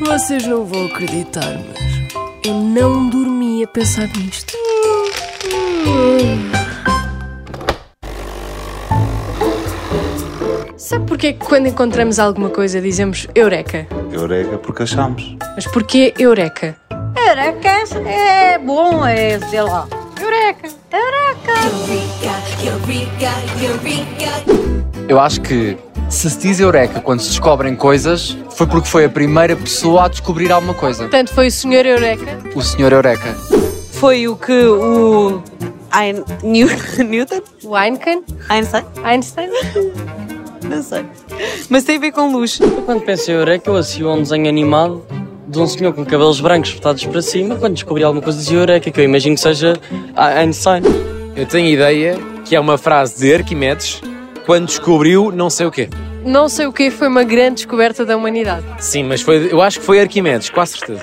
Vocês não vão acreditar, mas eu não dormi a pensar nisto. Sabe porquê que quando encontramos alguma coisa dizemos Eureka? Eureka porque achamos. Mas porquê Eureka? Eureka é bom, é, sei lá. Eureka, Eureka. Eu acho que se se diz Eureka quando se descobrem coisas, foi porque foi a primeira pessoa a descobrir alguma coisa. Portanto, foi o Sr. Eureka? O senhor Eureka. Foi o que o Ein... New... Newton? O Einstein? Einstein? Einstein? Não sei. Mas tem a ver com luz. Eu, quando penso em Eureka, eu associo a um desenho animado de um senhor com cabelos brancos espetados para cima. Quando descobri alguma coisa de Eureka, que eu imagino que seja Einstein. Eu tenho ideia que é uma frase de Arquimedes quando descobriu não sei o quê. Não sei o que foi uma grande descoberta da humanidade. Sim, mas foi, eu acho que foi Arquimedes, com certeza.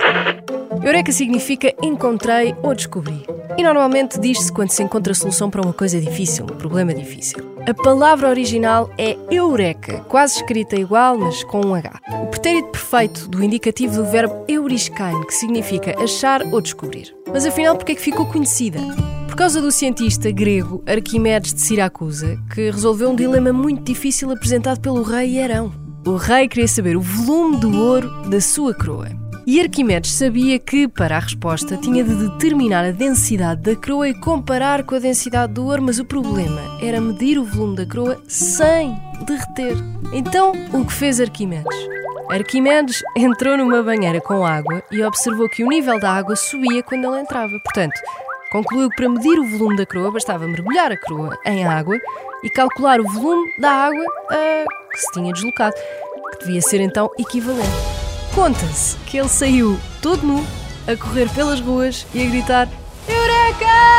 Eureka significa encontrei ou descobri. E normalmente diz-se quando se encontra a solução para uma coisa difícil, um problema difícil. A palavra original é eureka, quase escrita igual, mas com um H. O pretérito perfeito do indicativo do verbo euriskein, que significa achar ou descobrir. Mas afinal, por que é que ficou conhecida? Por causa do cientista grego Arquimedes de Siracusa, que resolveu um dilema muito difícil apresentado pelo rei Herão. O rei queria saber o volume do ouro da sua coroa. E Arquimedes sabia que, para a resposta, tinha de determinar a densidade da coroa e comparar com a densidade do ouro, mas o problema era medir o volume da coroa sem derreter. Então, o que fez Arquimedes? Arquimedes entrou numa banheira com água e observou que o nível da água subia quando ele entrava. Portanto, concluiu que para medir o volume da coroa bastava mergulhar a coroa em água e calcular o volume da água ah, que se tinha deslocado, que devia ser então equivalente. Conta-se que ele saiu todo nu a correr pelas ruas e a gritar Eureka!